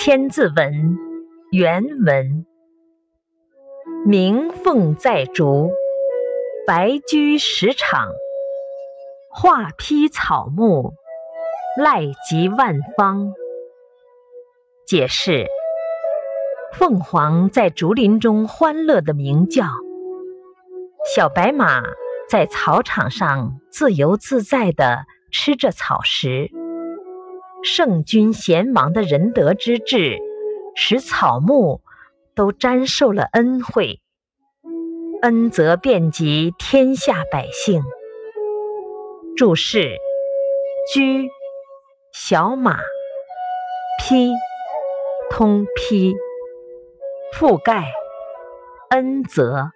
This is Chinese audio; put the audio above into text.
千字文》原文：鸣凤在竹，白驹食场。画披草木，赖及万方。解释：凤凰在竹林中欢乐地鸣叫，小白马在草场上自由自在地吃着草食。圣君贤王的仁德之治，使草木都沾受了恩惠，恩泽遍及天下百姓。注释：驹，小马；披，通披；覆盖，恩泽。